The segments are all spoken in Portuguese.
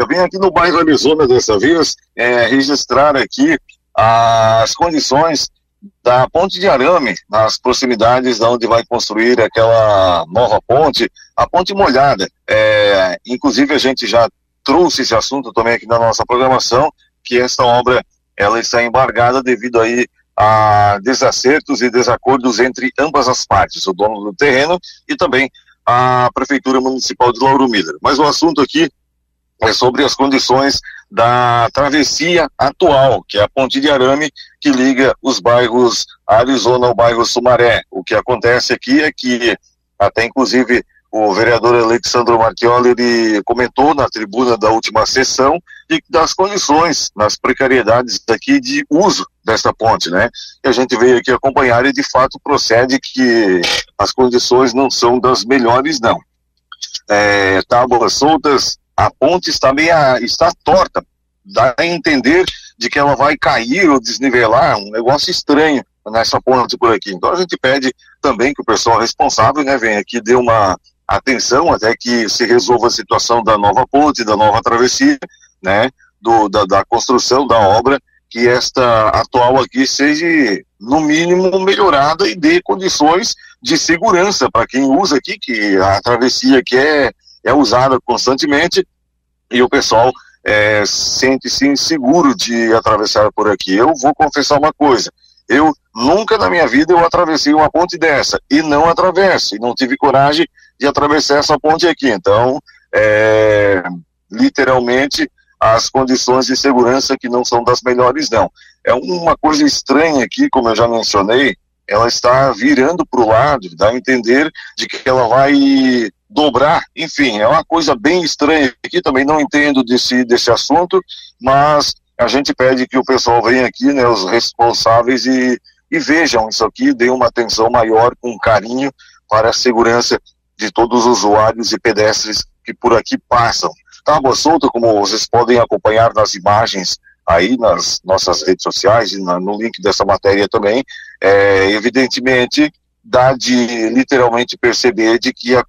Eu vim aqui no bairro Arizona dessa vez é, registrar aqui as condições da ponte de arame nas proximidades onde vai construir aquela nova ponte, a ponte molhada. É, inclusive a gente já trouxe esse assunto também aqui na nossa programação, que esta obra ela está embargada devido aí a desacertos e desacordos entre ambas as partes, o dono do terreno e também a Prefeitura Municipal de Lauro Miller. Mas o assunto aqui é sobre as condições da travessia atual, que é a ponte de arame que liga os bairros Arizona ao bairro Sumaré. O que acontece aqui é que até inclusive o vereador Alexandro Marchioli ele comentou na tribuna da última sessão e das condições, nas precariedades daqui de uso dessa ponte, né? E a gente veio aqui acompanhar e de fato procede que as condições não são das melhores, não. É, tábuas soltas, a ponte está meia, está torta, dá a entender de que ela vai cair ou desnivelar, um negócio estranho nessa ponte por aqui. Então a gente pede também que o pessoal responsável, né, venha aqui dê uma atenção até que se resolva a situação da nova ponte, da nova travessia, né, do, da, da construção da obra, que esta atual aqui seja, no mínimo, melhorada e dê condições de segurança para quem usa aqui, que a travessia aqui é, é usada constantemente e o pessoal é, sente-se inseguro de atravessar por aqui. Eu vou confessar uma coisa, eu nunca na minha vida eu atravessei uma ponte dessa e não atravesso, e não tive coragem de atravessar essa ponte aqui. Então, é, literalmente, as condições de segurança que não são das melhores, não. É uma coisa estranha aqui, como eu já mencionei, ela está virando para o lado, dá a entender de que ela vai dobrar, enfim, é uma coisa bem estranha aqui, também não entendo desse, desse assunto, mas a gente pede que o pessoal venha aqui, né, os responsáveis e, e vejam isso aqui, deem uma atenção maior, com carinho, para a segurança de todos os usuários e pedestres que por aqui passam. Tábua solta, como vocês podem acompanhar nas imagens aí nas nossas redes sociais e na, no link dessa matéria também, é, evidentemente dá de literalmente perceber de que a,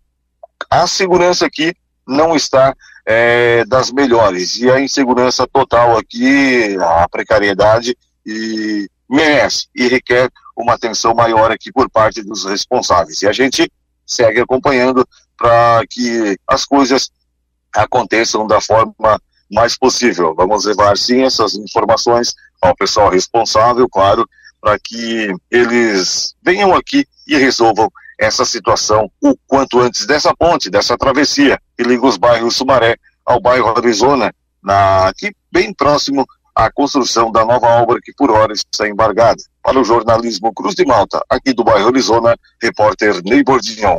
a segurança aqui não está é, das melhores. E a insegurança total aqui, a precariedade, e merece e requer uma atenção maior aqui por parte dos responsáveis. E a gente segue acompanhando para que as coisas aconteçam da forma mais possível. Vamos levar sim essas informações ao pessoal responsável, claro, para que eles venham aqui e resolvam essa situação o quanto antes dessa ponte, dessa travessia que liga os bairros Sumaré ao bairro Arizona, na, aqui bem próximo à construção da nova obra que por hora está embargada. Para o jornalismo Cruz de Malta, aqui do bairro Arizona, repórter Ney Bordignon.